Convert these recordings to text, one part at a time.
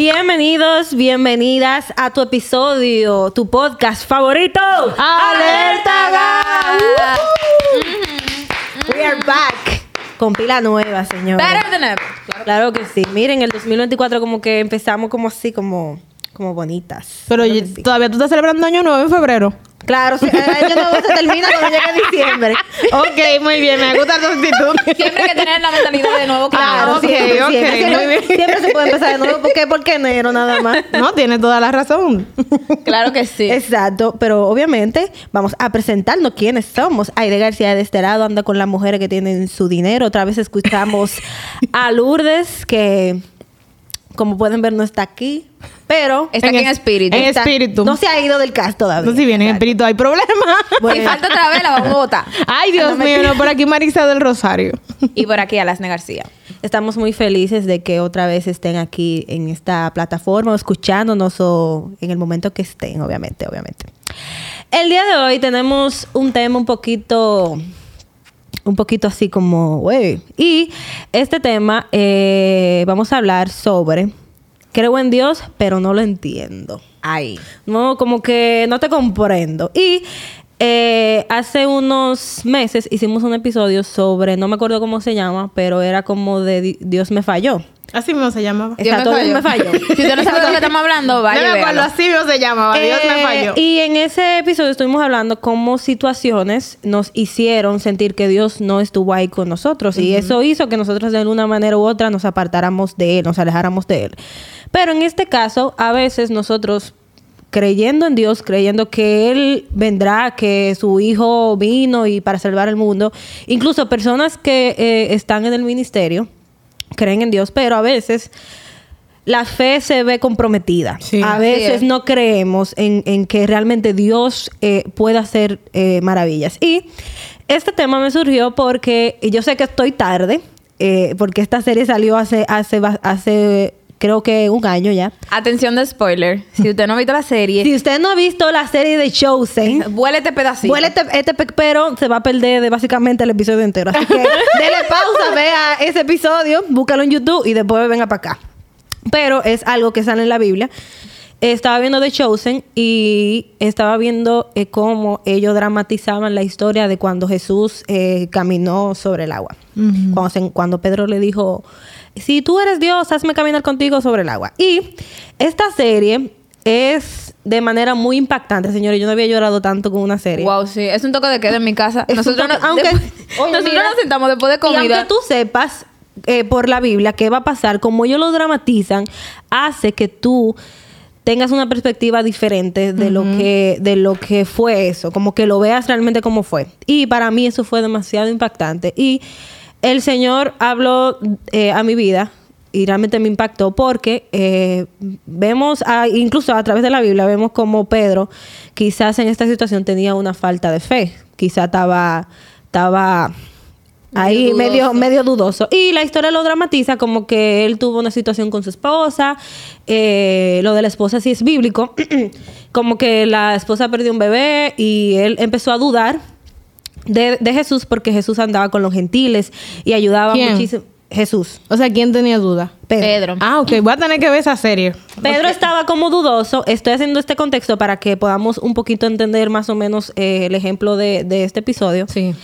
Bienvenidos, bienvenidas a tu episodio, tu podcast favorito. ¡Alerta! We are back. Con pila nueva, señor. Better than ever. Claro que sí. Miren, el 2024 como que empezamos como así, como, como bonitas. Pero Claro sí. todavía tú estás celebrando Año Nuevo en febrero. Claro, sí. El año nuevo se termina cuando llega diciembre. ok, muy bien. Me gusta tu actitud. Siempre hay que tener la mentalidad de nuevo Claro, claro. ok, siempre, siempre, siempre, muy bien. siempre se puede empezar de nuevo. ¿Por qué? Porque enero nada más. no, tienes toda la razón. Claro que sí. Exacto, pero obviamente vamos a presentarnos quiénes somos. Aide García de este lado anda con las mujeres que tienen su dinero. Otra vez escuchamos a Lourdes, que como pueden ver no está aquí, pero Está aquí en es- espíritu. en está- espíritu. no se ha ido del cast todavía. No, si viene en espíritu, hay problema. Bueno. Y falta otra vez, la vamos a votar. Ay, Dios mío, no, por aquí Marisa del Rosario. Y por aquí a Lasne García. Estamos muy felices de que otra vez estén aquí en esta plataforma, o escuchándonos o en el momento que estén, obviamente, obviamente. El día de hoy tenemos un tema un poquito, un poquito así como, güey. Y este tema eh, vamos a hablar sobre, creo en Dios, pero no lo entiendo. Ay. No, como que no te comprendo. Y eh, hace unos meses hicimos un episodio sobre, no me acuerdo cómo se llama, pero era como de Di- Dios me falló. Así mismo se llamaba. Exacto, Dios me falló. Si usted no sabe de lo que estamos hablando, vaya no y me acuerdo, así mismo se llamaba. Dios me Eh, falló. Y en ese episodio estuvimos hablando cómo situaciones nos hicieron sentir que Dios no estuvo ahí con nosotros. Y eso hizo que nosotros de una manera u otra nos apartáramos de Él, nos alejáramos de Él. Pero en este caso, a veces nosotros creyendo en Dios, creyendo que Él vendrá, que su Hijo vino y para salvar el mundo, incluso personas que eh, están en el ministerio, creen en Dios, pero a veces la fe se ve comprometida. Sí. a veces es. no creemos en, en que realmente Dios eh, pueda hacer eh, maravillas. Y este tema me surgió porque yo sé que estoy tarde, eh, porque esta serie salió hace, hace, hace creo que un año ya. Atención de spoiler. Si usted no ha visto la serie, Si usted no ha visto la serie de Chosen, vuele este pedacito. Vuela este, pe- pero se va a perder de básicamente el episodio entero. Así que dele pausa, vea ese episodio, búscalo en YouTube y después venga para acá. Pero es algo que sale en la Biblia. Estaba viendo The Chosen y estaba viendo eh, cómo ellos dramatizaban la historia de cuando Jesús eh, caminó sobre el agua. cuando, se- cuando Pedro le dijo, si tú eres Dios, hazme caminar contigo sobre el agua. Y esta serie es de manera muy impactante, señores. Yo no había llorado tanto con una serie. Wow, sí. Es un toque de queda en mi casa. Es Nosotros, toque- no- aunque- después- Oye, nosotros mira, nos sentamos después de Y comida. aunque tú sepas eh, por la Biblia qué va a pasar, como ellos lo dramatizan, hace que tú tengas una perspectiva diferente de lo que de lo que fue eso, como que lo veas realmente como fue. Y para mí eso fue demasiado impactante. Y el Señor habló eh, a mi vida y realmente me impactó porque eh, vemos, a- incluso a través de la Biblia, vemos como Pedro quizás en esta situación tenía una falta de fe, quizás estaba, estaba ahí Medio medio, dudoso. medio dudoso. Y la historia lo dramatiza como que él tuvo una situación con su esposa, eh, lo de la esposa sí es bíblico, como que la esposa perdió un bebé y él empezó a dudar de, de Jesús porque Jesús andaba con los gentiles y ayudaba ¿Quién? muchísimo. Jesús. O sea, ¿quién tenía duda? Pedro. Pedro. Ah, ok. Voy a tener que ver esa serie. Pedro estaba como dudoso. Estoy haciendo este contexto para que podamos un poquito entender más o menos eh, el ejemplo de, de este episodio. Sí.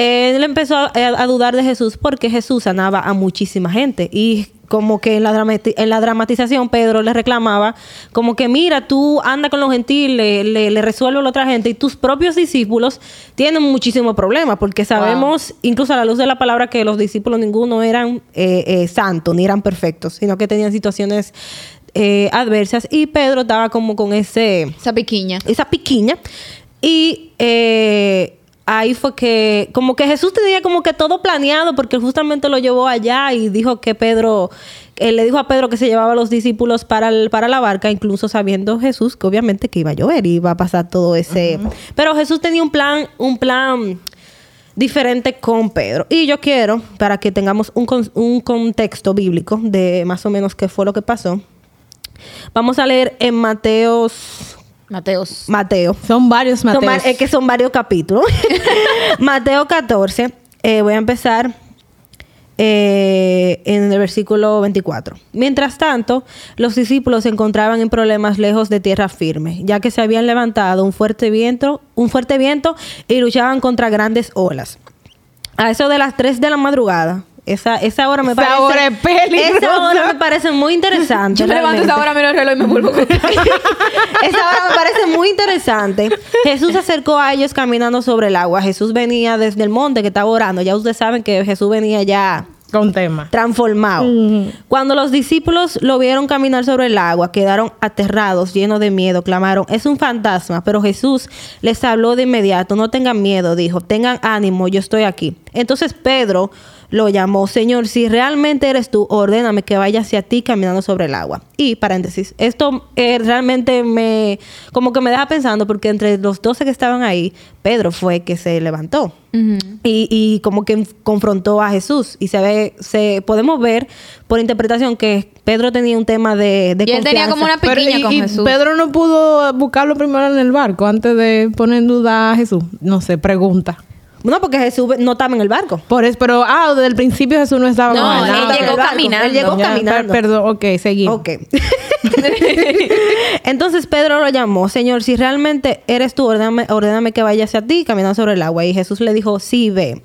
Él empezó a, a dudar de Jesús porque Jesús sanaba a muchísima gente. Y como que en la, dramati- en la dramatización Pedro le reclamaba como que mira, tú anda con los gentiles, le, le resuelve a la otra gente y tus propios discípulos tienen muchísimos problemas porque sabemos, incluso a la luz de la palabra, que los discípulos ninguno eran eh, eh, santos ni eran perfectos, sino que tenían situaciones eh, adversas y Pedro estaba como con ese Esa piquiña. esa piquiña. Y eh, ahí fue que, como que Jesús tenía como que todo planeado, porque él justamente lo llevó allá y dijo que Pedro, él le dijo a Pedro que se llevaba a los discípulos para, el- para la barca, incluso sabiendo Jesús que obviamente que iba a llover y iba a pasar todo ese. Pero Jesús tenía un plan, un plan diferente con Pedro. Y yo quiero, para que tengamos un, un contexto bíblico de más o menos qué fue lo que pasó, vamos a leer en Mateos Mateos. Mateo. Son varios Mateos. es que son varios capítulos. Mateo 14. eh, voy a empezar eh, en el versículo 24. Mientras tanto, los discípulos se encontraban en problemas lejos de tierra firme, ya que se habían levantado un fuerte viento, un fuerte viento y luchaban contra grandes olas. A eso de las 3 de la madrugada. Esa, esa hora me Esa parece. hora es peligrosa. Esa hora me parece muy interesante. Yo me levanto esa hora, miro el reloj y me vuelvo con... Esa hora me parece muy interesante. Jesús se acercó a ellos caminando sobre el agua. Jesús venía desde el monte que estaba orando. Ya ustedes saben que Jesús venía ya Con tema. transformado. Cuando los discípulos lo vieron caminar sobre el agua, quedaron aterrados, llenos de miedo, clamaron, es un fantasma. Pero Jesús les habló de inmediato, no tengan miedo, dijo, tengan ánimo, yo estoy aquí. Entonces Pedro lo llamó, Señor, si realmente eres tú, ordéname que vaya hacia ti caminando sobre el agua. Y paréntesis, esto eh, realmente me, como que me deja pensando, porque entre los doce que estaban ahí, Pedro fue que se levantó y, y como que confrontó a Jesús. Y se ve, se podemos ver por interpretación que Pedro tenía un tema de, de Y él tenía confianza. como una Pero, pequeña y, con y Jesús. Pedro no pudo buscarlo primero en el barco antes de poner en duda a Jesús. No sé, pregunta. No, porque Jesús no estaba en el barco. Por eso, pero, ah, desde el principio Jesús no estaba No, con él nada. llegó Él barco. caminando. Él llegó Ya, caminando. per- Perdón, ok, seguimos. Ok. Entonces Pedro lo llamó, Señor, si realmente eres tú, ordéname, ordéname que vaya hacia ti caminando sobre el agua. Y Jesús le dijo, sí, ve.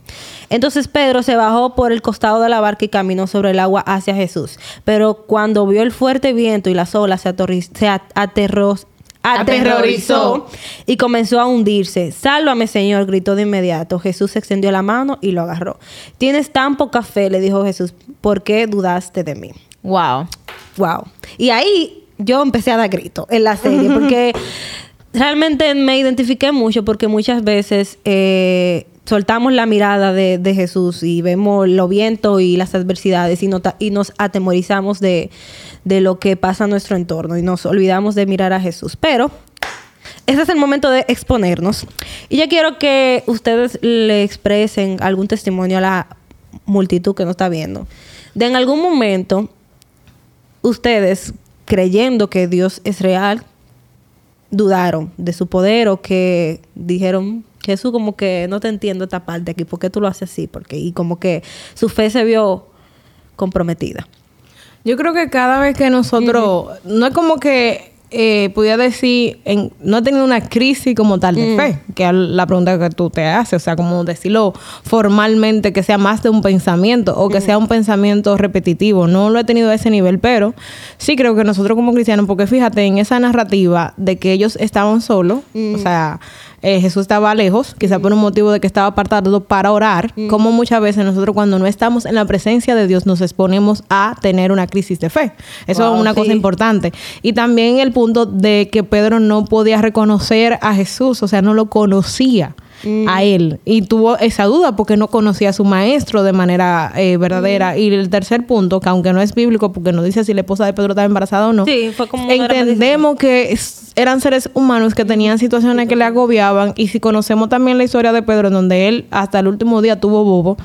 Entonces Pedro se bajó por el costado de la barca y caminó sobre el agua hacia Jesús. Pero cuando vio el fuerte viento y las olas, se, se at- aterró- aterrorizó y comenzó a hundirse. Sálvame, Señor, gritó de inmediato. Jesús extendió la mano y lo agarró. Tienes tan poca fe, le dijo Jesús, ¿por qué dudaste de mí? Wow. Wow. Y ahí yo empecé a dar grito en la serie porque realmente me identifiqué mucho porque muchas veces eh, soltamos la mirada de, de Jesús y vemos los vientos y las adversidades y, y nos atemorizamos de, de lo que pasa en nuestro entorno y nos olvidamos de mirar a Jesús. Pero ese es el momento de exponernos. Y yo quiero que ustedes le expresen algún testimonio a la multitud que nos está viendo. De en algún momento, ustedes, creyendo que Dios es real, dudaron de su poder o que dijeron, Jesús, como que no te entiendo esta parte aquí, ¿por qué tú lo haces así? Porque, y como que su fe se vio comprometida. Yo creo que cada vez que nosotros, no es como que eh, pudiera decir, en- no he tenido una crisis como tal de fe, que es la pregunta que tú te haces, o sea, como decirlo formalmente, que sea más de un pensamiento o que sea un pensamiento repetitivo. No lo he tenido a ese nivel, pero sí creo que nosotros como cristianos, porque fíjate en esa narrativa de que ellos estaban solos, o sea, eh, Jesús estaba lejos, quizá por un motivo de que estaba apartado para orar, como muchas veces nosotros cuando no estamos en la presencia de Dios nos exponemos a tener una crisis de fe. Eso Wow, es una sí. cosa importante. Y también el punto de que Pedro no podía reconocer a Jesús, o sea, no lo conocía. A él. Y tuvo esa duda porque no conocía a su maestro de manera eh, verdadera. Y el tercer punto que aunque no es bíblico porque no dice si la esposa de Pedro estaba embarazada o no Sí, fue como una gran entendemos que eran seres humanos que tenían situaciones que le agobiaban. Y si conocemos también la historia de Pedro en donde él hasta el último día tuvo bobo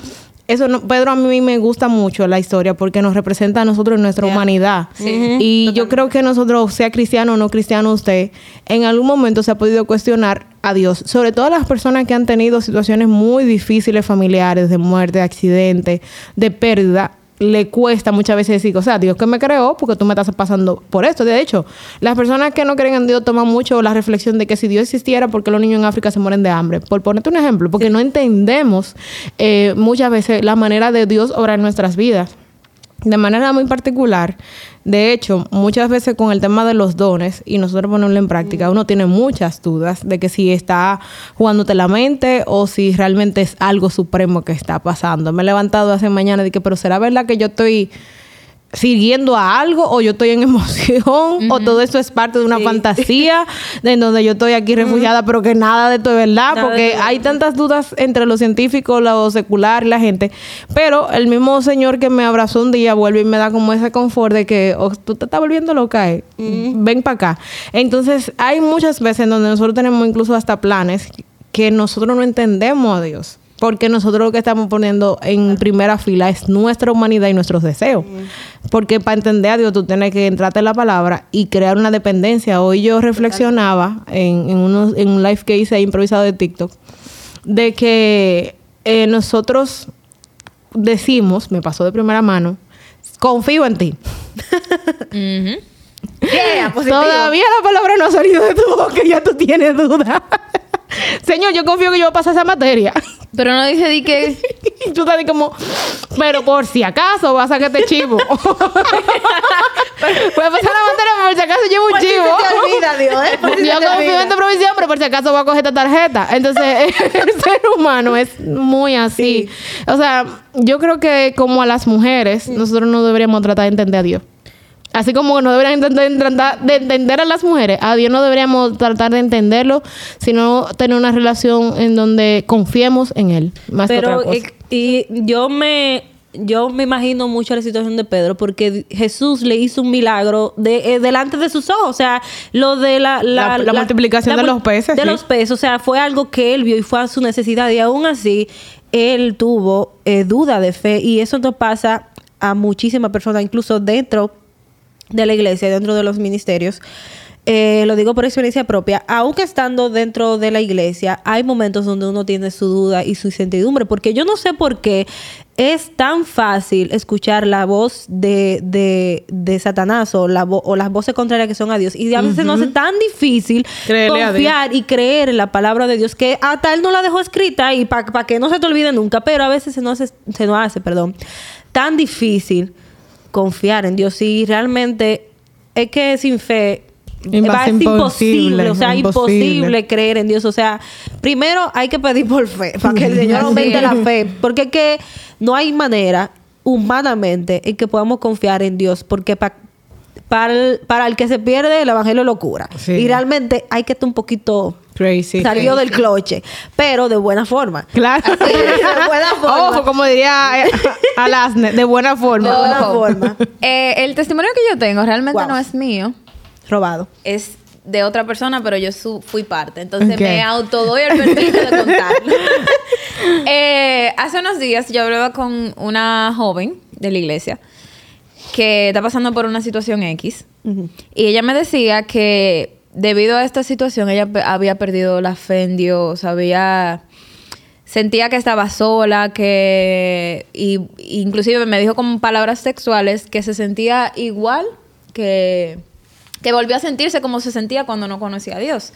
eso no, Pedro a mí me gusta mucho la historia porque nos representa a nosotros en nuestra humanidad. Y yo creo que nosotros sea cristiano o no cristiano usted en algún momento se ha podido cuestionar a Dios sobre todo las personas que han tenido situaciones muy difíciles familiares de muerte de accidente de pérdida le cuesta muchas veces decir, o sea, Dios que me creó porque tú me estás pasando por esto. De hecho, las personas que no creen en Dios toman mucho la reflexión de que si Dios existiera, ¿por qué los niños en África se mueren de hambre? Por ponerte un ejemplo, porque no entendemos eh, muchas veces la manera de Dios obrar en nuestras vidas. De manera muy particular, de hecho, muchas veces con el tema de los dones y nosotros ponerlo en práctica, uno tiene muchas dudas de que si está jugándote la mente o si realmente es algo supremo que está pasando. Me he levantado hace mañana y dije, pero ¿será verdad que yo estoy siguiendo a algo o yo estoy en emoción o todo esto es parte de una Sí. fantasía de en donde yo estoy aquí refugiada pero que nada de esto es verdad Nada porque hay tantas dudas entre los científicos, lo secular y la gente pero el mismo señor que me abrazó un día vuelve y me da como ese confort de que oh, tú te estás volviendo loca eh. ven para acá entonces hay muchas veces en donde nosotros tenemos incluso hasta planes que nosotros no entendemos a Dios porque nosotros lo que estamos poniendo en primera fila es nuestra humanidad y nuestros deseos. Porque para entender a Dios tú tienes que entrarte en la palabra y crear una dependencia. Hoy yo reflexionaba en, en, unos- en un live que hice improvisado de TikTok de que eh, nosotros decimos, me pasó de primera mano, confío en ti. Yeah, positivo. Todavía la palabra no ha salido de tu boca, ya tú tienes duda. Señor, yo confío que yo voy a pasar esa materia. Pero no dice di que. Y tú estás como, pero por si acaso vas a que te chivo. Voy a pasar la materia, pero por si acaso llevo un Por si se chivo. te olvida, Dios, ¿eh? Por si se Yo te confío olvida. en tu provisión, pero por si acaso voy a coger esta tarjeta. Entonces, el ser humano es muy así. O sea, yo creo que como a las mujeres, nosotros no deberíamos tratar de entender a Dios. Así como no deberían de entender a las mujeres, a Dios no deberíamos tratar de entenderlo, sino tener una relación en donde confiemos en Él, más que Pero otra cosa. y yo me yo me imagino mucho la situación de Pedro porque Jesús le hizo un milagro de, eh, delante de sus ojos, o sea, lo de la La- la multiplicación de los peces, de sí. los peces, o sea, fue algo que él vio y fue a su necesidad y aún así él tuvo eh, duda de fe y eso no pasa a muchísimas personas, incluso dentro de la iglesia, dentro de los ministerios. Eh, lo digo por experiencia propia, aunque estando dentro de la iglesia, hay momentos donde uno tiene su duda y su incertidumbre, porque yo no sé por qué es tan fácil escuchar la voz de, de, de Satanás o, la vo- o las voces contrarias que son a Dios. Y a veces nos hace tan difícil confiar y creer en la palabra de Dios que hasta él no la dejó escrita y para que no se te olvide nunca, pero a veces se nos hace, se nos hace perdón, tan difícil confiar en Dios y realmente es que sin fe va- es imposible, imposible, o sea, imposible. imposible. creer en Dios, o sea, primero hay que pedir por fe, para que el Señor aumente la fe, porque es que no hay manera humanamente en que podamos confiar en Dios, porque pa- para el, para el que se pierde el evangelio locura. Sí. Y realmente hay que estar un poquito Crazy. salido del cloche, pero de buena forma. Claro. de buena forma. Ojo, como diría eh, Alasne, de buena forma. De buena Ojo. forma. Eh, el testimonio que yo tengo realmente Wow. no es mío, Robado. es de otra persona, pero yo su- fui parte. Entonces Ok. me autodoy el permiso de contarlo. Eh, hace unos días yo hablaba con una joven de la iglesia que está pasando por una situación X. Y ella me decía que debido a esta situación ella había perdido la fe en Dios, había sentía que estaba sola, que y inclusive me dijo con palabras sexuales que se sentía igual que que volvió a sentirse como se sentía cuando no conocía a Dios.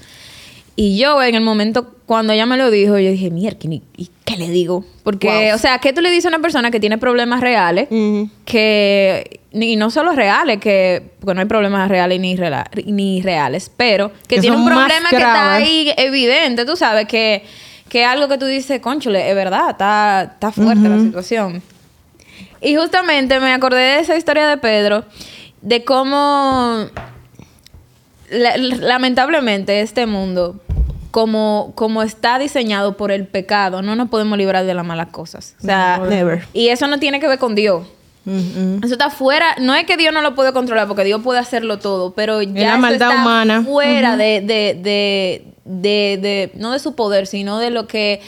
Y yo en el momento cuando ella me lo dijo, yo dije, mierda, ¿y, y qué le digo? Porque, Wow. o sea, ¿qué tú le dices a una persona que tiene problemas reales? Que y no solo reales que porque no hay problemas reales ni, rela- ni reales pero que, Que tiene un problema que está ahí evidente tú sabes que que algo que tú dices conchole es verdad está está fuerte la situación y justamente me acordé de esa historia de Pedro de cómo la- lamentablemente este mundo como, como está diseñado por el pecado, no nos podemos librar de las malas cosas. O sea, No, never. y eso no tiene que ver con Dios. Eso está fuera, no es que Dios no lo puede controlar, porque Dios puede hacerlo todo, pero ya la eso maldad está humana. fuera de, de, de, de, de- no de su poder, sino de lo que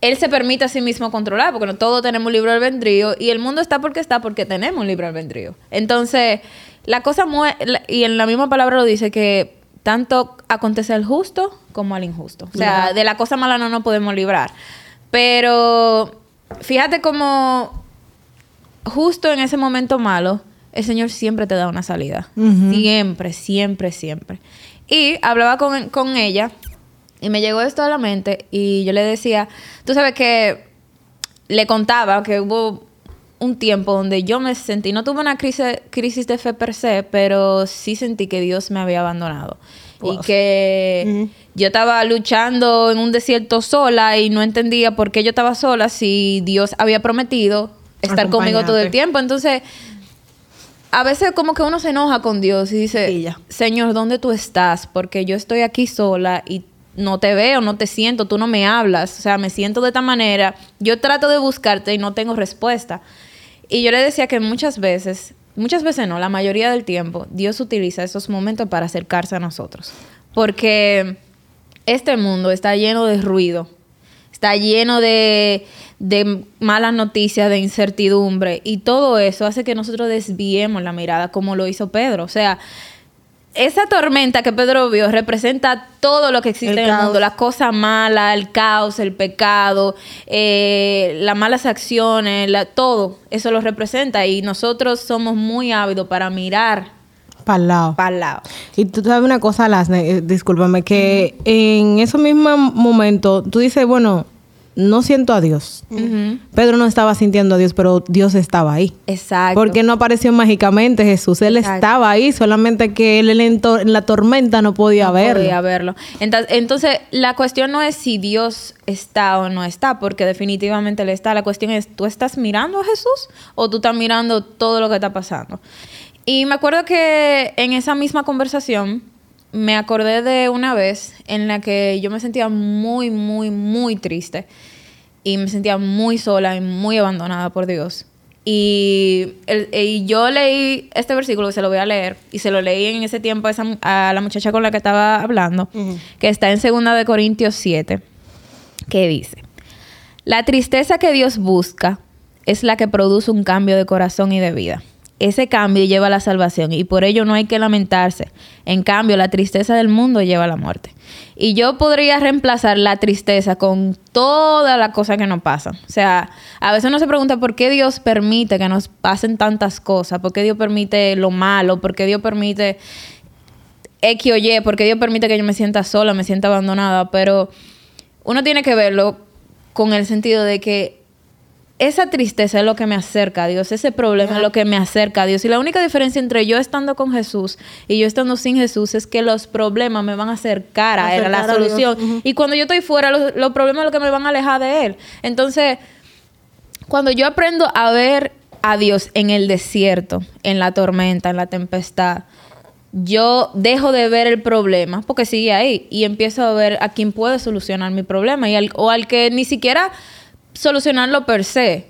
Él se permite a sí mismo controlar, porque no todos tenemos libre albedrío, y el mundo está porque está porque tenemos libre albedrío. Entonces, la cosa y en la misma palabra lo dice que tanto acontece al justo como al injusto. O sea, de la cosa mala no nos podemos librar. Pero fíjate cómo justo en ese momento malo, el Señor siempre te da una salida. Siempre, siempre, siempre. Y hablaba con, con ella y me llegó esto a la mente y yo le decía, tú sabes que le contaba que hubo un tiempo donde yo me sentí, no tuve una crisis, crisis de fe per se, pero sí sentí que Dios me había abandonado. Y que yo estaba luchando en un desierto sola y no entendía por qué yo estaba sola si Dios había prometido estar conmigo todo el tiempo. Entonces, a veces como que uno se enoja con Dios y dice, Y. Señor, ¿dónde tú estás? Porque yo estoy aquí sola y no te veo, no te siento, tú no me hablas, o sea, me siento de esta manera, yo trato de buscarte y no tengo respuesta. Y yo le decía que muchas veces, muchas veces no, la mayoría del tiempo, Dios utiliza esos momentos para acercarse a nosotros. Porque este mundo está lleno de ruido, está lleno de, de malas noticias, de incertidumbre, y todo eso hace que nosotros desviemos la mirada, como lo hizo Pedro. O sea, esa tormenta que Pedro vio representa todo lo que existe El en el caos. mundo, la cosa mala, el caos, el pecado, eh, las malas acciones, la- todo eso lo representa y nosotros somos muy ávidos para mirar Para el lado. para lado. Y tú sabes una cosa, Lasne, eh, discúlpame, que en ese mismo momento tú dices, bueno, no siento a Dios. Pedro no estaba sintiendo a Dios, pero Dios estaba ahí. Exacto. Porque no apareció mágicamente Jesús. Él Exacto. estaba ahí, solamente que él en la tormenta no podía No verlo. podía verlo. Entonces, entonces, la cuestión no es si Dios está o no está, porque definitivamente Él está. La cuestión es, ¿tú estás mirando a Jesús o tú estás mirando todo lo que está pasando? Y me acuerdo que en esa misma conversación me acordé de una vez en la que yo me sentía muy, muy, muy triste y me sentía muy sola y muy abandonada por Dios. Y, el- y yo leí este versículo, que se lo voy a leer, y se lo leí en ese tiempo a, esa a la muchacha con la que estaba hablando, que está en 2 de Corintios 7, que dice, la tristeza que Dios busca es la que produce un cambio de corazón y de vida. Ese cambio lleva a la salvación y por ello no hay que lamentarse. En cambio, la tristeza del mundo lleva a la muerte. Y yo podría reemplazar la tristeza con toda la cosa que nos pasan. O sea, a veces uno se pregunta por qué Dios permite que nos pasen tantas cosas, por qué Dios permite lo malo, por qué Dios permite X o Y, por qué Dios permite que yo me sienta sola, me sienta abandonada, pero uno tiene que verlo con el sentido de que esa tristeza es lo que me acerca a Dios, ese problema es lo que me acerca a Dios. Y la única diferencia entre yo estando con Jesús y yo estando sin Jesús es que los problemas me van a acercar a Él, a la a solución. Y cuando yo estoy fuera, los, los problemas es lo que me van a alejar de Él. Entonces, cuando yo aprendo a ver a Dios en el desierto, en la tormenta, en la tempestad, yo dejo de ver el problema porque sigue ahí y empiezo a ver a quién puede solucionar mi problema y al- o al que ni siquiera solucionarlo per se,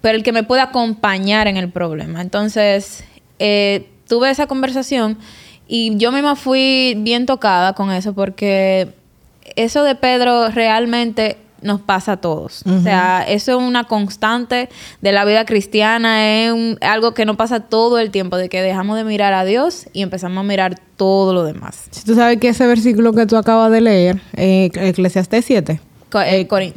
pero el que me pueda acompañar en el problema. Entonces, eh, tuve esa conversación y yo misma fui bien tocada con eso porque eso de Pedro realmente nos pasa a todos. O sea, eso es una constante de la vida cristiana, es un- algo que no pasa todo el tiempo, de que dejamos de mirar a Dios y empezamos a mirar todo lo demás. Si tú sabes que ese versículo que tú acabas de leer, eh, Eclesiastés 7, Co- eh. Corin-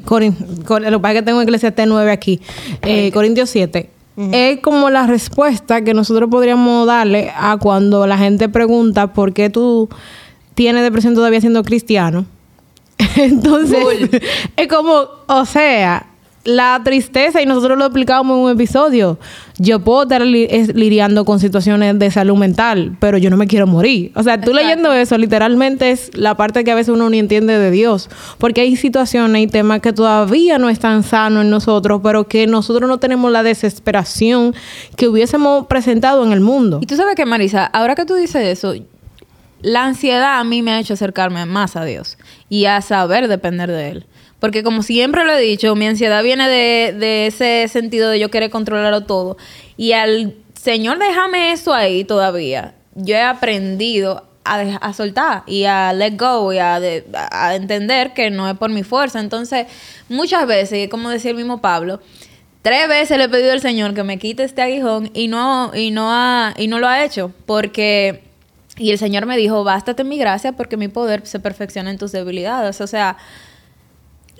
Cor- lo que pasa es que tengo Eclesiastés 9 aquí. Eh, Corintios 7. Es como la respuesta que nosotros podríamos darle a cuando la gente pregunta por qué tú tienes depresión todavía siendo cristiano. Entonces, es como, o sea, la tristeza, y nosotros lo explicábamos en un episodio. Yo puedo estar li- es- lidiando con situaciones de salud mental, pero yo no me quiero morir. O sea, tú Exacto. leyendo eso, literalmente es la parte que a veces uno ni entiende de Dios. Porque hay situaciones y temas que todavía no están sanos en nosotros, pero que nosotros no tenemos la desesperación que hubiésemos presentado en el mundo. Y tú sabes que, Marisa, ahora que tú dices eso, la ansiedad a mí me ha hecho acercarme más a Dios y a saber depender de Él. Porque como siempre lo he dicho, mi ansiedad viene de, de ese sentido de yo querer controlarlo todo. Y al Señor, déjame eso ahí todavía. Yo he aprendido a, a soltar y a let go y a, a entender que no es por mi fuerza. Entonces, muchas veces, como decía el mismo Pablo, Tres veces le he pedido al Señor que me quite este aguijón y no, y no, ha, y no lo ha hecho. Porque, y el Señor me dijo, bástate mi gracia porque mi poder se perfecciona en tus debilidades. O sea,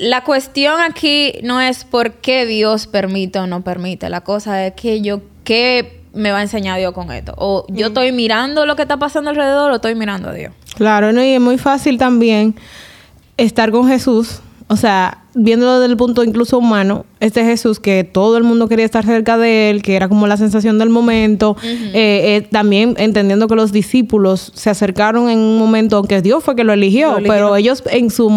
la cuestión aquí no es por qué Dios permite o no permite. La cosa es que yo, ¿qué me va a enseñar Dios con esto? O yo estoy mirando lo que está pasando alrededor o estoy mirando a Dios. Claro, ¿no? y es muy fácil también estar con Jesús, o sea, viéndolo desde el punto incluso humano, este Jesús que todo el mundo quería estar cerca de él, que era como la sensación del momento, eh, eh, también entendiendo que los discípulos se acercaron en un momento, aunque Dios fue que lo eligió, Lo pero ellos en su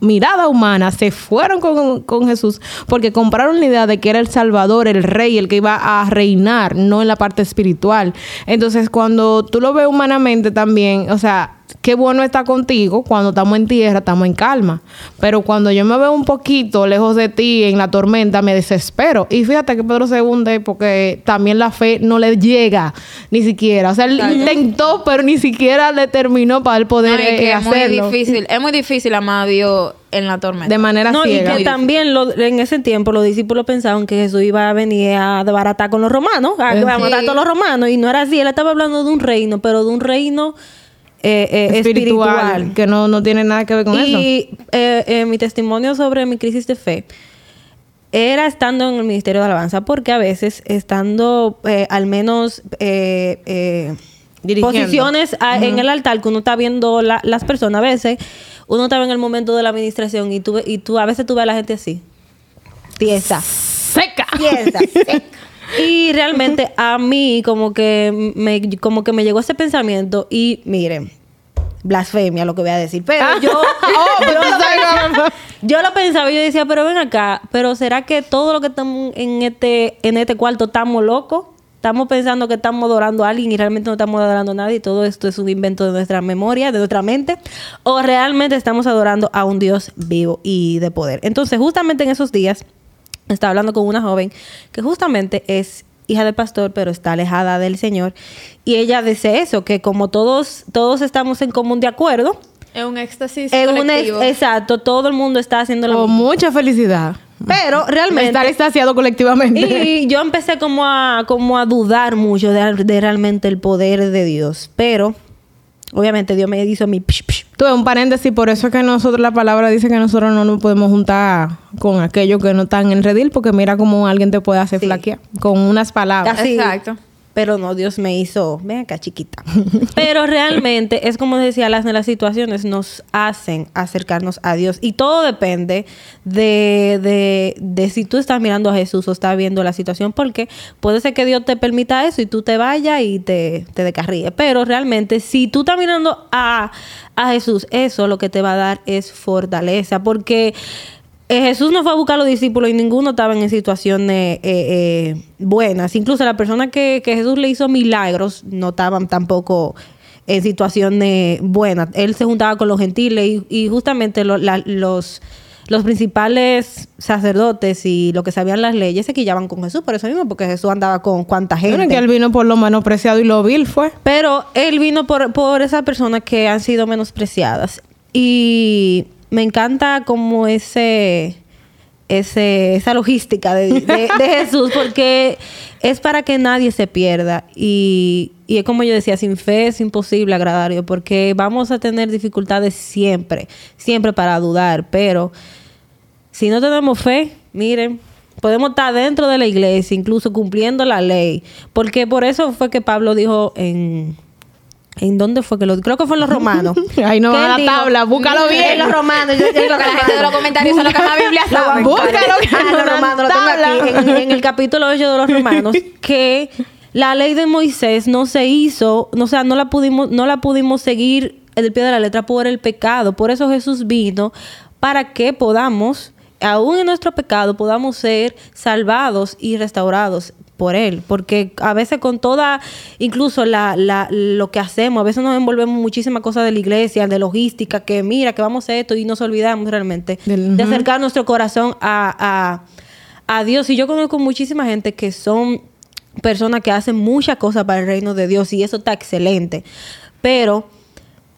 mirada humana se fueron con, con Jesús porque compraron la idea de que era el Salvador, el Rey, el que iba a reinar, no en la parte espiritual. Entonces, cuando tú lo ves humanamente también, o sea, qué bueno está contigo cuando estamos en tierra, estamos en calma. Pero cuando yo me veo un poquito lejos de ti en la tormenta, me desespero. Y fíjate que Pedro se hunde porque también la fe no le llega ni siquiera. O sea, él intentó, pero ni siquiera le terminó para él poder No, y eh, que es muy hacerlo. difícil, es muy difícil amar a Dios en la tormenta. De manera No, y ciega. que también lo- en ese tiempo los discípulos pensaban que Jesús iba a venir a desbaratar con los romanos, a, Eh, a matar a sí. todos los romanos, y no era así. Él estaba hablando de un reino, pero de un reino eh, eh, espiritual, espiritual. que no, no tiene nada que ver con eso. Y eh, eh, mi testimonio sobre mi crisis de fe era estando en el Ministerio de Alabanza, porque a veces estando eh, al menos eh, eh, posiciones a- en el altar que uno está viendo la- las personas, a veces uno estaba en el momento de la administración y tú, y tú a veces tú ves a la gente así, tiesa Seca. izquierda. y realmente a mí como que me como que me llegó ese pensamiento y miren blasfemia lo que voy a decir pero yo Oh, pues yo, tú lo pensaba, yo lo pensaba y yo decía pero ven acá pero será que todo lo que estamos en este en este cuarto estamos locos Estamos pensando que estamos adorando a alguien y realmente no estamos adorando a nadie todo esto es un invento de nuestra memoria, de nuestra mente, o realmente estamos adorando a un Dios vivo y de poder. Entonces, justamente en esos días, estaba hablando con una joven que justamente es hija del pastor, pero está alejada del Señor. Y ella dice eso, que como todos, todos estamos en común de acuerdo, Es un éxtasis en un ex- exacto, todo el mundo está haciendo lo Con mismo. mucha felicidad. Pero realmente... Estar extasiado colectivamente. Y yo empecé como a, como a dudar mucho de, de realmente el poder de Dios. Pero, obviamente, Dios me hizo mi... psh, psh. Tú, un paréntesis, por eso es que nosotros, la palabra dice que nosotros no nos podemos juntar con aquellos que no están en redil, porque mira cómo alguien te puede hacer Sí. flaquear con unas palabras. Así. Exacto. Pero no, Dios me hizo, ven acá chiquita. Pero realmente es como decía, las, las situaciones nos hacen acercarnos a Dios. Y todo depende de, de, de si tú estás mirando a Jesús o estás viendo la situación. Porque puede ser que Dios te permita eso y tú te vayas y te, te descarríes. Pero realmente, si tú estás mirando a, a Jesús, eso lo que te va a dar es fortaleza. Porque eh, Jesús no fue a buscar a los discípulos y ninguno estaba en situaciones eh, eh, buenas. Incluso las personas que, que Jesús le hizo milagros no estaban tampoco en situaciones buenas. Él se juntaba con los gentiles y, y justamente lo- la- los, los principales sacerdotes y los que sabían las leyes se quillaban con Jesús por eso mismo, porque Jesús andaba con cuánta gente. Bueno, que él vino por lo menospreciado y lo vil fue. Pero él vino por, por esas personas que han sido menospreciadas. Y me encanta como ese, ese, esa logística de, de- de Jesús, porque es para que nadie se pierda. Y, y es como yo decía, sin fe es imposible agradar a Dios, porque vamos a tener dificultades siempre, siempre para dudar. Pero si no tenemos fe, miren, podemos estar dentro de la iglesia, incluso cumpliendo la ley. Porque por eso fue que Pablo dijo en... ¿En dónde fue que lo Creo que fue en los romanos. Ahí no Que va la tabla, búscalo bien. En los romanos. Yo, en los La gente de los comentarios son los que más Biblia saben. Búscalo que Ah, no los romanos, lo tengo aquí, en, en el capítulo 8 de los romanos, que la ley de Moisés no se hizo, no, o sea, no la pudimos, no la pudimos seguir del pie de la letra por el pecado. Por eso Jesús vino para que podamos, aún en nuestro pecado, podamos ser salvados y restaurados por él, porque a veces con toda, incluso la, la, lo que hacemos, a veces nos envolvemos en muchísimas cosas de la iglesia, de logística, que mira, que vamos a esto y nos olvidamos realmente Del- de acercar nuestro corazón a, a, a Dios. Y yo conozco muchísima gente que son personas que hacen muchas cosas para el reino de Dios y eso está excelente. Pero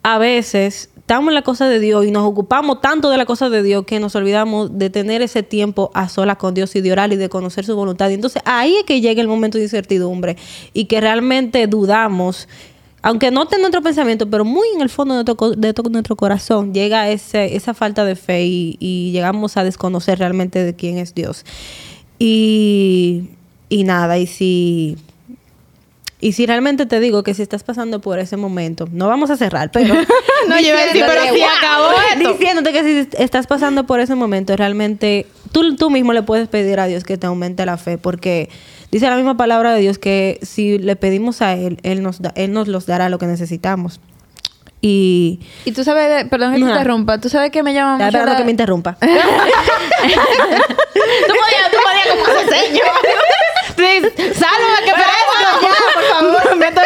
a veces estamos en la cosa de Dios y nos ocupamos tanto de la cosa de Dios que nos olvidamos de tener ese tiempo a solas con Dios y de orar y de conocer su voluntad. Y entonces ahí es que llega el momento de incertidumbre y que realmente dudamos. Aunque no en nuestro pensamiento, pero muy en el fondo de, nuestro de nuestro corazón, llega ese, esa falta de fe y, y llegamos a desconocer realmente de quién es Dios. Y, y nada, y si y si realmente te digo que si estás pasando por ese momento, no vamos a cerrar, pero No, yo iba a decir, pero si acabó esto. diciéndote que si estás pasando por ese momento, realmente tú, tú mismo le puedes pedir a Dios que te aumente la fe, porque dice la misma palabra de Dios que si le pedimos a Él, Él nos, da- él nos los dará lo que necesitamos. Y Y tú sabes, perdón que te interrumpa, tú sabes que me llama mucho esperando la- que me interrumpa. Tú podías, tú podías como hacer seño. Please, sálvame que perezco. Ya, por favor, me estoy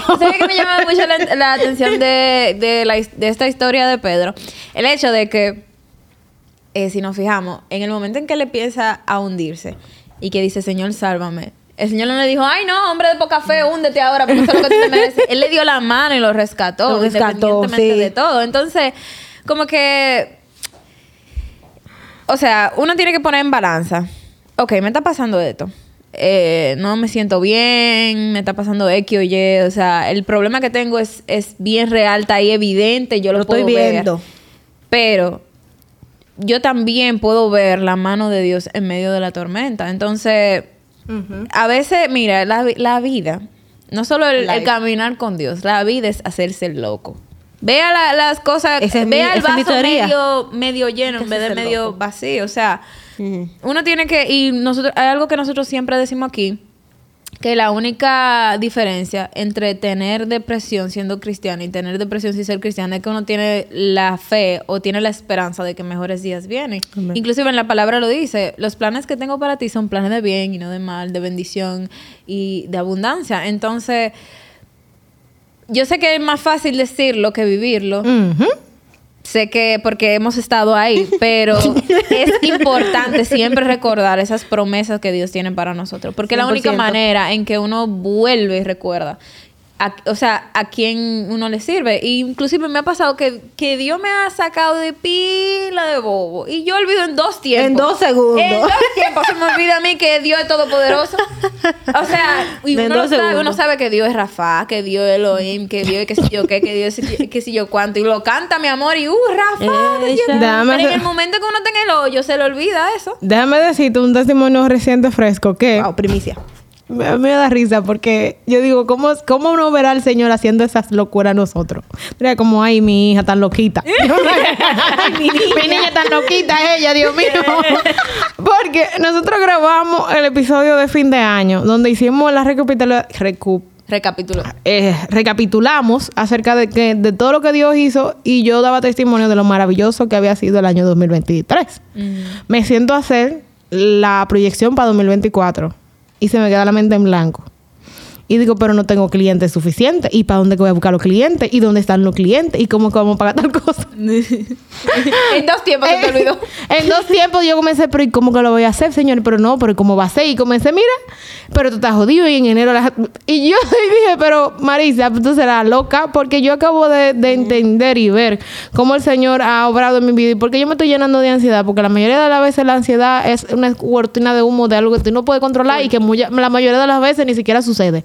¿Sabes que me llama mucho la, la atención de, de, la de esta historia de Pedro? El hecho de que, eh, si nos fijamos, en el momento en que él empieza a hundirse y que dice, Señor, sálvame. El Señor no le dijo, ay, no, hombre de poca fe, húndete ahora porque eso es lo que tú te mereces. Él le dio la mano y lo rescató, Lo rescató, independientemente sí. de todo. Entonces, como que... O sea, uno tiene que poner en balanza. Ok, me está pasando esto. Eh, no me siento bien, me está pasando X o Y. O sea, el problema que tengo es, es bien real, está ahí evidente, yo lo, Lo estoy ver. viendo. Pero yo también puedo ver la mano de Dios en medio de la tormenta. Entonces, a veces, mira, la, la vida, no solo el, caminar con Dios, la vida es hacerse el loco. Vea la- las cosas, es mi- vea el vaso medio, medio lleno en vez de medio loco. vacío. O sea, Uno tiene que, y nosotros, hay algo que nosotros siempre decimos aquí, que la única diferencia entre tener depresión siendo cristiano y tener depresión sin ser cristiano es que uno tiene la fe o tiene la esperanza de que mejores días vienen. Amén. Inclusive en la palabra lo dice, los planes que tengo para ti son planes de bien y no de mal, de bendición y de abundancia. Entonces, yo sé que es más fácil decirlo que vivirlo. Sé que porque hemos estado ahí, pero es importante siempre recordar esas promesas que Dios tiene para nosotros, porque es la única 100%. manera en que uno vuelve y recuerda. A- o sea, a quién uno le sirve. Y inclusive me ha pasado que, que Dios me ha sacado de pila de bobo. Y yo olvido en dos tiempos. En dos segundos. En dos tiempos se me olvida a mí que Dios es todopoderoso. O sea, y uno, lo sabe, uno sabe que Dios es Rafa, que Dios es Elohim, que Dios es que si yo qué, que Dios es que si yo cuánto. Y lo canta, mi amor, y uh, Rafa. Déjame Pero en el momento que uno en el hoyo, se le olvida eso. Déjame decirte un testimonio reciente fresco que Wow, primicia. Me, me da risa porque yo digo, ¿cómo, ¿cómo uno verá al Señor haciendo esas locuras a nosotros? Mira, como, ay, mi hija tan loquita. Ay, mi, mi niña tan loquita, ella, Dios mío. porque nosotros grabamos el episodio de fin de año donde hicimos la recapitula- recu- Recapitulo. eh, recapitulamos acerca de, que, de todo lo que Dios hizo y yo daba testimonio de lo maravilloso que había sido el año 2023. Me siento a hacer la proyección para 2024 y se me queda la mente en blanco. Y digo, pero no tengo clientes suficientes. ¿Y para dónde voy a buscar los clientes? ¿Y dónde están los clientes? ¿Y cómo que vamos a pagar tal cosa? en dos tiempos se te olvidó. en dos tiempos yo comencé, pero ¿y cómo que lo voy a hacer, señor? Pero no, pero ¿cómo va a ser? Y comencé, mira, pero tú estás jodido y en enero... la- Y yo dije, pero Marisa, tú serás loca porque yo acabo de, de entender y ver cómo el Señor ha obrado en mi vida y porque yo me estoy llenando de ansiedad, porque la mayoría de las veces la ansiedad es una cortina de humo de algo que tú no puedes controlar y que muy- la mayoría de las veces ni siquiera sucede.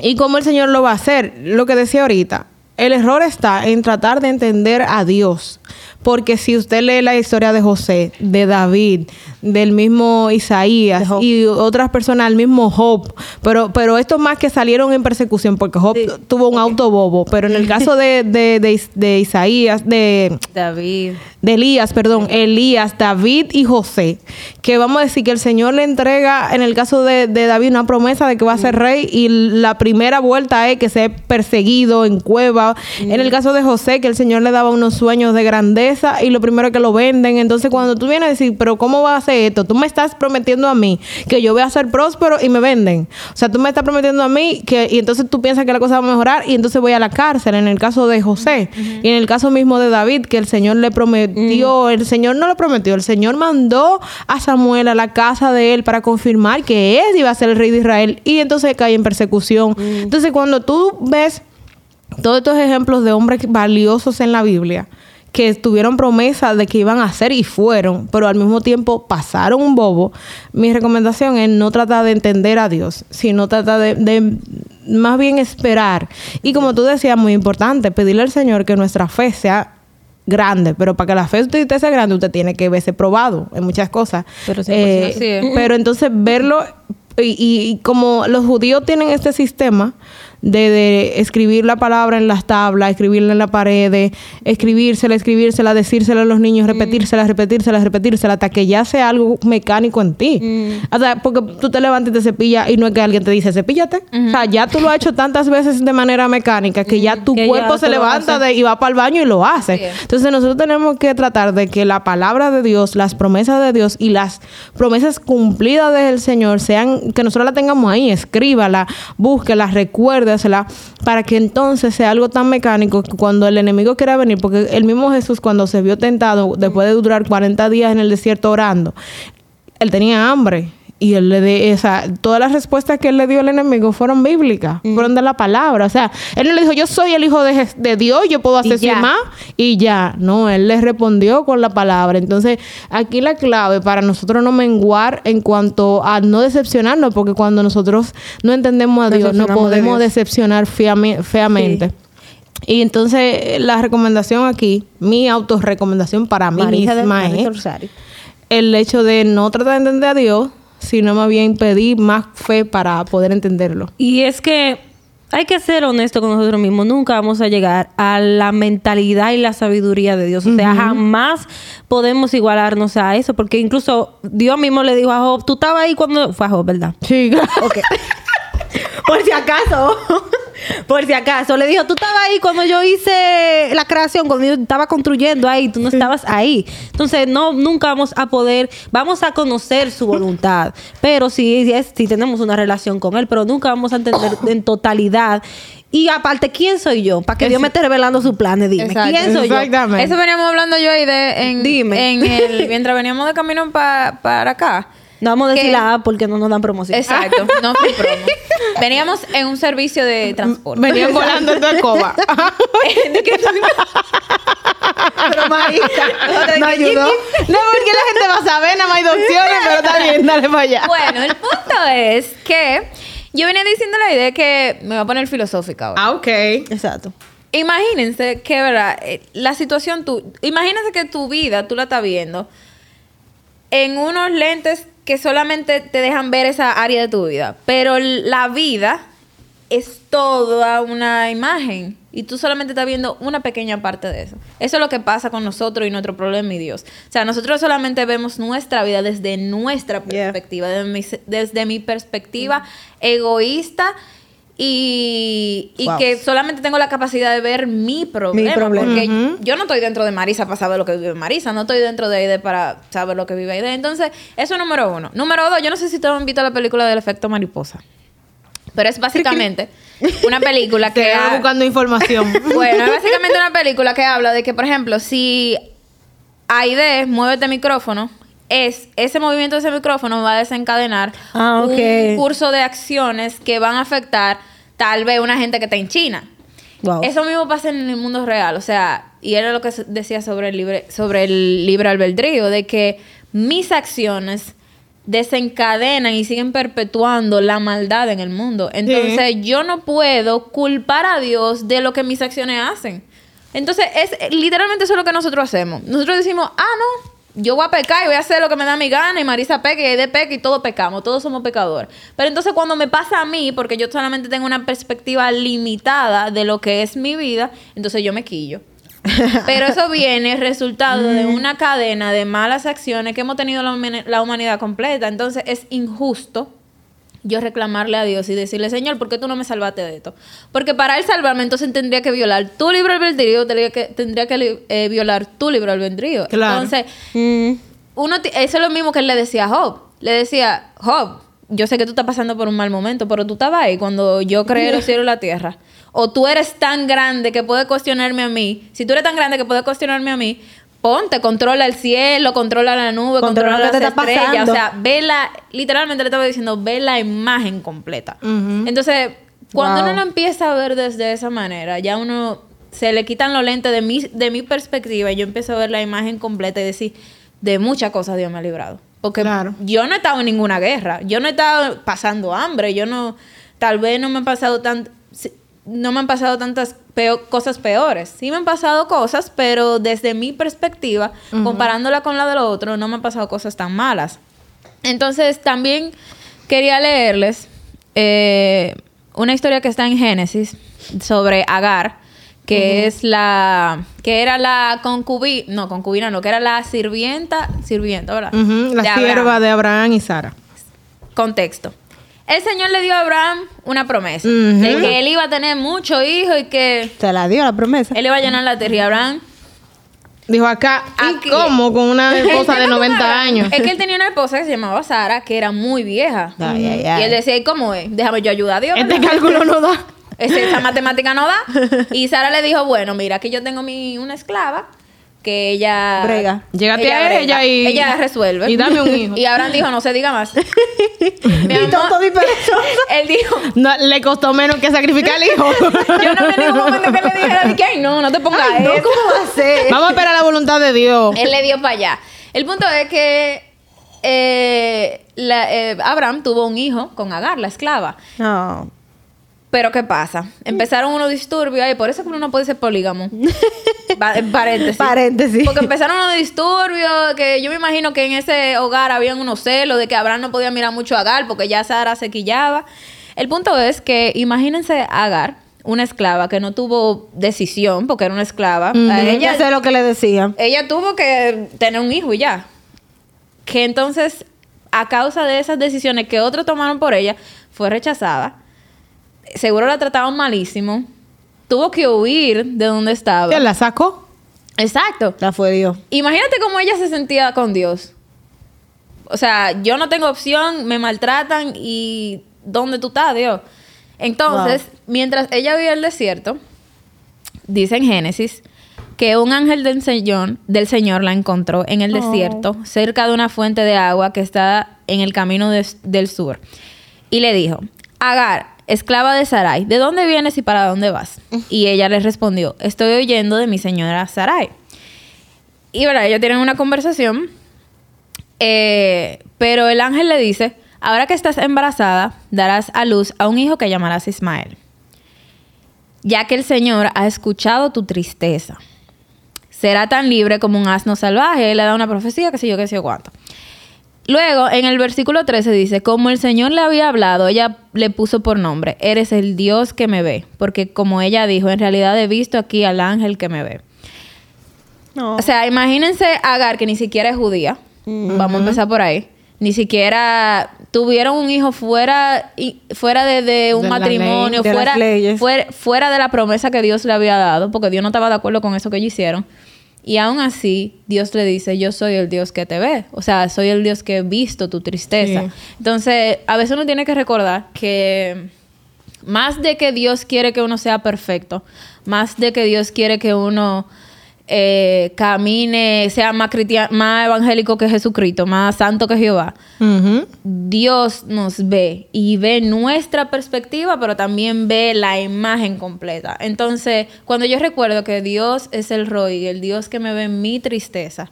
Y cómo el Señor lo va a hacer. Lo que decía ahorita, el error está en tratar de entender a Dios. Porque si usted lee la historia de José, de David, del mismo Isaías y otras personas, el mismo Job, pero, pero estos más que salieron en persecución, porque Job Sí. tuvo un auto bobo, pero en el caso de, de, de, Is- de Isaías, de, David. de Elías, perdón, Elías, David y José, que vamos a decir que el Señor le entrega, en el caso de, de David, una promesa de que va a ser rey y la primera vuelta es que sea perseguido en cueva. En el caso de José, que el Señor le daba unos sueños de grandeza y lo primero que lo venden. Entonces, cuando tú vienes a decir, pero ¿cómo va a hacer esto? Tú me estás prometiendo a mí que yo voy a ser próspero y me venden. O sea, tú me estás prometiendo a mí que, y entonces tú piensas que la cosa va a mejorar y entonces voy a la cárcel, en el caso de José. Y en el caso mismo de David, que el Señor le prometió, el Señor no lo prometió, el Señor mandó a Samuel a la casa de él para confirmar que él iba a ser el rey de Israel y entonces cae en persecución. Entonces, cuando tú ves todos estos ejemplos de hombres valiosos en la Biblia que tuvieron promesa de que iban a hacer y fueron, pero al mismo tiempo pasaron un bobo, mi recomendación es no tratar de entender a Dios, sino tratar de, de más bien esperar. Y como tú decías, muy importante, pedirle al Señor que nuestra fe sea grande, pero para que la fe de usted sea grande, usted tiene que verse probado en muchas cosas. Pero 100% Eh, así es. pero entonces verlo, y, y- y como los judíos tienen este sistema de, de escribir la palabra en las tablas, escribirla en la pared, escribírsela, escribírsela, decírsela a los niños, repetírsela, repetírsela, repetírsela, hasta que ya sea algo mecánico en ti. O sea, porque tú te levantas y te cepillas y no es que alguien te dice cepíllate. O sea, ya tú lo has hecho tantas veces de manera mecánica que ya tu Que ya cuerpo se levanta de- y va para el baño y lo hace. Entonces nosotros tenemos que tratar de que la palabra de Dios, las promesas de Dios y las promesas cumplidas del Señor sean, que nosotros la tengamos ahí, escríbala, búsquela, para que entonces sea algo tan mecánico que cuando el enemigo quiera venir, porque el mismo Jesús cuando se vio tentado, después de durar 40 días en el desierto orando, él tenía hambre. Y él le de, o sea, todas las respuestas que él le dio al enemigo fueron bíblicas, fueron de la palabra. O sea, él no le dijo, yo soy el hijo de, de Dios, yo puedo hacer Y y ya. No, él le respondió con la palabra. Entonces, aquí la clave para nosotros no menguar en cuanto a no decepcionarnos, porque cuando nosotros no entendemos a Dios, no de podemos Dios. decepcionar feame- feamente. Y entonces, la recomendación aquí, mi autorrecomendación para mí Marisa misma es el hecho de no tratar de entender a Dios, sino más bien pedir más fe para poder entenderlo. Y es que hay que ser honesto con nosotros mismos. Nunca vamos a llegar a la mentalidad y la sabiduría de Dios. O sea, jamás podemos igualarnos a eso. Porque incluso Dios mismo le dijo a Job, tú estabas ahí cuando... Fue a Job, ¿verdad? Sí, Ok. Por si acaso. Por si acaso. Le dijo, tú estabas ahí cuando yo hice la creación, cuando yo estaba construyendo ahí, tú no estabas ahí. Entonces, no, nunca vamos a poder, vamos a conocer su voluntad. Pero sí, sí es, sí tenemos una relación con él, pero nunca vamos a entender en totalidad. Y aparte, ¿quién soy yo? Para que Dios me esté revelando sus planes, dime. Exacto. ¿Quién soy yo? Eso veníamos hablando yo ahí de en, Dime. en el mientras veníamos de camino pa- para acá. No vamos a decir la A porque no nos dan promoción. Exacto, no fue promo. Veníamos en un servicio de transporte. Venían volando en tu escoba. Pero Marisa, no ayudó. No, porque la gente va a saber, nada más hay dos opciones, pero está bien, dale para allá. Bueno, el punto es que yo venía diciendo la idea que me voy a poner filosófica ahora. Ah, ok. Exacto. Imagínense que, ¿verdad? Eh, La situación, tú, imagínense que tu vida, tú la estás viendo en unos lentes que solamente te dejan ver esa área de tu vida, pero la vida es toda una imagen y tú solamente estás viendo una pequeña parte de eso. Eso es lo que pasa con nosotros y nuestro problema y Dios. O sea, nosotros solamente vemos nuestra vida desde nuestra Yeah. perspectiva, desde mi, desde mi perspectiva egoísta y, y Wow. que solamente tengo la capacidad de ver mi problema. problema. Porque yo no estoy dentro de Marisa para saber lo que vive Marisa, no estoy dentro de Aide para saber lo que vive Aide. Entonces, eso es número uno. Número dos, yo no sé si te han visto la película del efecto mariposa. Pero es básicamente una película que... Te ha- buscando información. bueno, es básicamente una película que habla de que, por ejemplo, si Aide mueve este micrófono, es ese movimiento de ese micrófono va a desencadenar Ah, un curso de acciones que van a afectar tal vez una gente que está en China. Wow. Eso mismo pasa en el mundo real, o sea, y era lo que decía sobre el libre sobre el libre albedrío de que mis acciones desencadenan y siguen perpetuando la maldad en el mundo. Entonces, yo no puedo culpar a Dios de lo que mis acciones hacen. Entonces, es literalmente eso es lo que nosotros hacemos. Nosotros decimos, ah, no, yo voy a pecar y voy a hacer lo que me da mi gana y Marisa peca y Aide peca y todos pecamos, todos somos pecadores. Pero entonces cuando me pasa a mí, porque yo solamente tengo una perspectiva limitada de lo que es mi vida, entonces yo me quillo. Pero eso viene resultado de una cadena de malas acciones que hemos tenido la humanidad completa. Entonces es injusto yo reclamarle a Dios y decirle, Señor, ¿por qué tú no me salvaste de esto? Porque para él salvarme, entonces tendría que violar tu libre albedrío, tendría que, tendría que eh, violar tu libre albedrío. Claro. Entonces, Mm. uno eso es lo mismo que él le decía a Job. Le decía, Job, yo sé que tú estás pasando por un mal momento, pero tú estabas ahí cuando yo creé los cielos y la tierra. O tú eres tan grande que puedes cuestionarme a mí. Si tú eres tan grande que puedes cuestionarme a mí, ponte, controla el cielo, controla la nube, Controla controla, las estrellas. pasando. O sea, ve la, literalmente le estaba diciendo, ve la imagen completa. Entonces, cuando Wow. uno lo empieza a ver desde esa manera, ya uno se le quitan los lentes de mi, de mi perspectiva y yo empiezo a ver la imagen completa y decir, de muchas cosas Dios me ha librado. Porque Claro. yo no he estado en ninguna guerra, yo no he estado pasando hambre, yo no, tal vez no me han pasado tan, si- no me han pasado tantas peo- cosas peores. Sí me han pasado cosas, pero desde mi perspectiva, comparándola con la del otro, no me han pasado cosas tan malas. Entonces, también quería leerles eh, una historia que está en Génesis sobre Agar, que es la que era la concubina, no, concubina, no, que era la sirvienta, sirvienta, ¿verdad? La De Abraham. sierva de Abraham y Sara. Contexto. El Señor le dio a Abraham una promesa de que él iba a tener muchos hijos y que Se la dio la promesa. él iba a llenar la tierra. Y Abraham Dijo acá, ¿y cómo? Con una esposa de tema con 90 Abraham años. Es que él tenía una esposa que se llamaba Sara, que era muy vieja. Ay, ay, ay. Y él decía, ¿y cómo es? Déjame yo ayudar a Dios. Este cálculo no da. Esa matemática no da. Y Sara le dijo, bueno, mira, aquí yo tengo mi, una esclava que ella Brega. Llégate a brega. ella y- ella resuelve y dame un hijo. y Abraham dijo no se diga más Mi amor, y él dijo No, le costó menos que sacrificar al hijo. yo no vi ningún momento que le dijera de que ay no no te pongas Ay, no, eso". ¿cómo va a ser? Vamos a esperar la voluntad de Dios. Él le dio para allá. El punto es que eh, la- eh, Abraham tuvo un hijo con Agar, la esclava. No. Pero ¿qué pasa? Empezaron unos disturbios y por eso que uno no puede ser polígamo. Paréntesis. Paréntesis. Porque empezaron unos disturbios que yo me imagino que en ese hogar habían unos celos de que Abraham no podía mirar mucho a Agar porque ya Sara se quillaba. El punto es que imagínense a Agar, una esclava que no tuvo decisión porque era una esclava. A Ella sé lo que le decía. ella tuvo que tener un hijo y ya. Que entonces, a causa de esas decisiones que otros tomaron por ella, fue rechazada. Seguro la trataban malísimo. Tuvo que huir de donde estaba. ¿Quién la sacó? Exacto. La fue Dios. Imagínate cómo ella se sentía con Dios. O sea, yo no tengo opción, me maltratan y ¿dónde tú estás, Dios? Entonces, mientras ella vivía en el desierto, dice en Génesis que un ángel del Señor, del Señor la encontró en el Oh. desierto, cerca de una fuente de agua que está en el camino de- del sur. Y le dijo, Agar, esclava de Sarai, ¿de dónde vienes y para dónde vas? Y ella le respondió, estoy oyendo de mi señora Sarai. Y verdad, ellos tienen una conversación. eh, pero el ángel le dice: Ahora que estás embarazada, darás a luz a un hijo que llamarás Ismael. Ya que el Señor ha escuchado tu tristeza. Será tan libre como un asno salvaje. Él le da una profecía, que sé yo, qué sé yo cuánto. Luego, en el versículo 13 dice, como el Señor le había hablado, ella le puso por nombre, eres el Dios que me ve, porque como ella dijo, en realidad he visto aquí al ángel que me ve. No. O sea, imagínense a Agar, que ni siquiera es judía. Vamos a empezar por ahí. Ni siquiera tuvieron un hijo fuera, y- fuera de, de un De matrimonio, ley, de fuera, fuera, fuera de la promesa que Dios le había dado, porque Dios no estaba de acuerdo con eso que ellos hicieron. Y aún así, Dios le dice, yo soy el Dios que te ve. O sea, soy el Dios que he visto tu tristeza. Sí. Entonces, a veces uno tiene que recordar que más de que Dios quiere que uno sea perfecto, más de que Dios quiere que uno eh, camine, sea más, más evangélico que Jesucristo, más santo que Jehová. Dios nos ve y ve nuestra perspectiva, pero también ve la imagen completa. Entonces, cuando yo recuerdo que Dios es el Roy, el Dios que me ve en mi tristeza,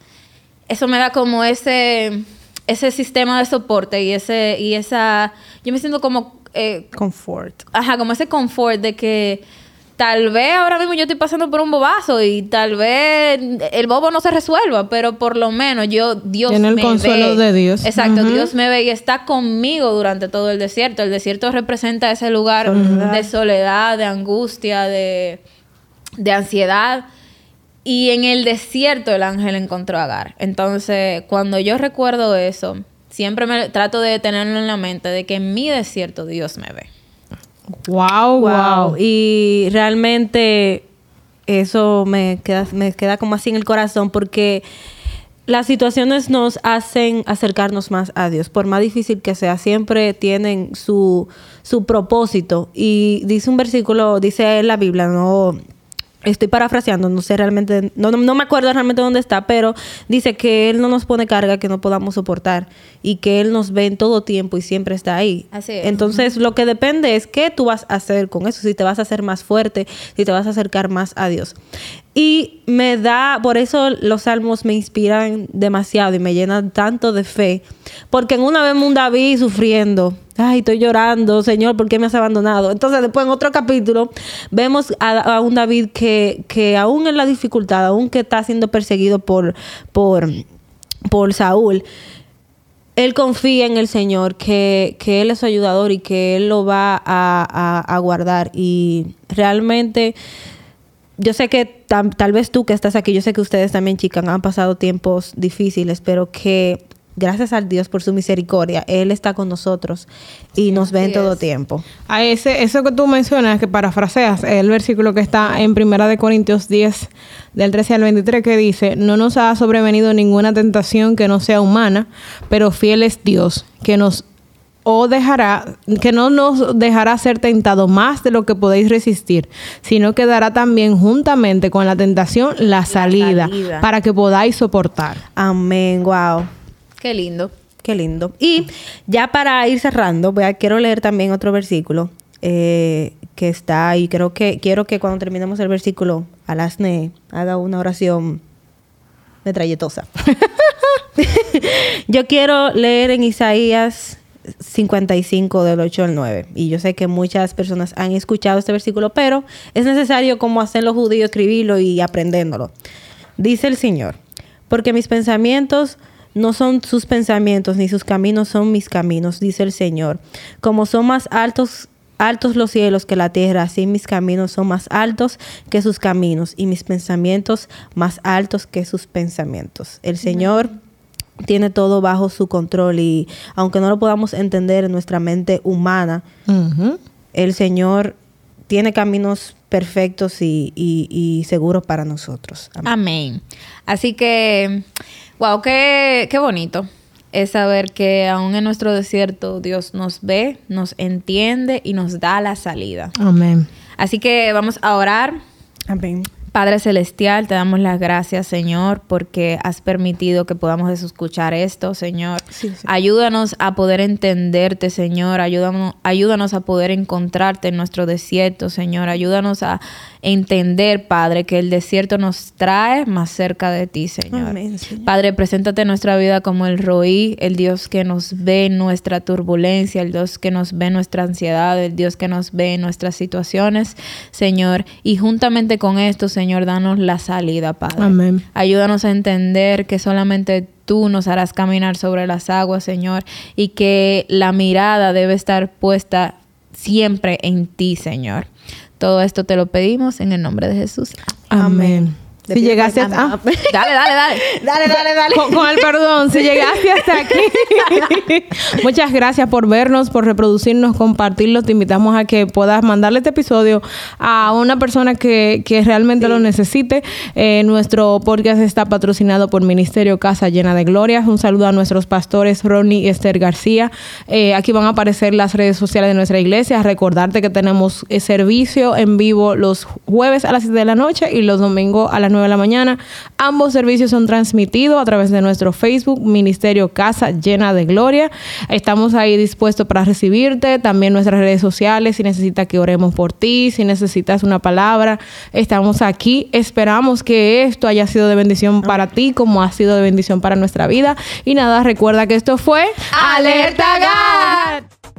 eso me da como ese, ese sistema de soporte y ese, y esa, yo me siento como, eh, Comfort. ajá, como ese confort de que tal vez ahora mismo yo estoy pasando por un bobazo y tal vez el bobo no se resuelva, pero por lo menos yo, Dios Tiene el me consuelo ve. de Dios. Exacto. Dios me ve y está conmigo durante todo el desierto. El desierto representa ese lugar de soledad, de angustia, de, de ansiedad. Y en el desierto el ángel encontró a Agar. Entonces, cuando yo recuerdo eso, siempre me trato de tenerlo en la mente de que en mi desierto Dios me ve. Wow, wow. Wow. Y realmente eso me queda, me queda como así en el corazón porque las situaciones nos hacen acercarnos más a Dios. Por más difícil que sea, siempre tienen su, su propósito. Y dice un versículo, dice en la Biblia, no estoy parafraseando, no sé realmente, no, no, no me acuerdo realmente dónde está, pero dice que Él no nos pone carga que no podamos soportar y que Él nos ve en todo tiempo y siempre está ahí. Así es. Entonces, lo que depende es qué tú vas a hacer con eso, si te vas a hacer más fuerte, si te vas a acercar más a Dios. Y me da, por eso los salmos me inspiran demasiado y me llenan tanto de fe, porque en una vez un David sufriendo, ay, estoy llorando, Señor, ¿por qué me has abandonado? Entonces, después en otro capítulo, vemos a, un David que, que aún en la dificultad, aún que está siendo perseguido por, por, por Saúl, él confía en el Señor, que, que Él es su ayudador y que Él lo va a, a- guardar. Y realmente, yo sé que tal vez tú que estás aquí, yo sé que ustedes también, chicas, han pasado tiempos difíciles, pero que gracias al Dios por su misericordia, Él está con nosotros y nos ve en todo es. tiempo. A ese, eso que tú mencionas, que parafraseas, es el versículo que está en Primera de Corintios 10, del 13 al 23, que dice, no nos ha sobrevenido ninguna tentación que no sea humana, pero fiel es Dios, que nos o dejará, que no nos dejará ser tentado más de lo que podéis resistir, sino que dará también juntamente con la tentación la salida, salida. para que podáis soportar. Amén, wow. Qué lindo. Qué lindo. Y ya para ir cerrando, voy a, quiero leer también otro versículo eh, que está ahí. Creo que quiero que cuando terminemos el versículo, Alasne haga una oración metralletosa. Yo quiero leer en Isaías 55 del 8 al 9. Y yo sé que muchas personas han escuchado este versículo, pero es necesario como hacen los judíos escribirlo y aprendiéndolo. Dice el Señor, porque mis pensamientos no son sus pensamientos, ni sus caminos son mis caminos, dice el Señor. Como son más altos altos los cielos que la tierra, así mis caminos son más altos que sus caminos y mis pensamientos más altos que sus pensamientos. El Señor tiene todo bajo su control y aunque no lo podamos entender en nuestra mente humana, el Señor tiene caminos perfectos y, y- y seguros para nosotros. Amén. Amén. Así que, wow, qué, qué bonito es saber que aún en nuestro desierto Dios nos ve, nos entiende y nos da la salida. Amén. Así que vamos a orar. Amén. Padre Celestial, te damos las gracias, Señor, porque has permitido que podamos escuchar esto, Señor. Sí, sí. Ayúdanos a poder entenderte, Señor. Ayúdanos, ayúdanos a poder encontrarte en nuestro desierto, Señor. Ayúdanos a entender, Padre, que el desierto nos trae más cerca de ti, Señor. Amén, Señor. Padre, preséntate en nuestra vida como el Roí, el Dios que nos ve en nuestra turbulencia, el Dios que nos ve en nuestra ansiedad, el Dios que nos ve en nuestras situaciones, Señor. Y juntamente con esto, Señor, danos la salida, Padre. Amén. Ayúdanos a entender que solamente tú nos harás caminar sobre las aguas, Señor, y que la mirada debe estar puesta siempre en ti, Señor. Todo esto te lo pedimos en el nombre de Jesús. Amén. De Si llegaste hasta... ah, Dale, dale, dale. Dale, dale, dale. con, con el perdón, si llegaste hasta aquí. Muchas gracias por vernos, por reproducirnos, compartirlo. Te invitamos a que puedas mandarle este episodio a una persona que, que realmente lo necesite. Eh, nuestro podcast está patrocinado por Ministerio Casa Llena de Gloria. Un saludo a nuestros pastores Ronnie y Esther García. Eh, aquí van a aparecer las redes sociales de nuestra iglesia. Recordarte que tenemos eh, servicio en vivo los jueves a las 7 de la noche y los domingos a las 9 de la mañana. Ambos servicios son transmitidos a través de nuestro Facebook, Ministerio Casa Llena de Gloria. Estamos ahí dispuestos para recibirte. También nuestras redes sociales, si necesitas que oremos por ti, si necesitas una palabra, estamos aquí. Esperamos que esto haya sido de bendición para ti, como ha sido de bendición para nuestra vida. Y nada, recuerda que esto fue ¡Alerta GAT!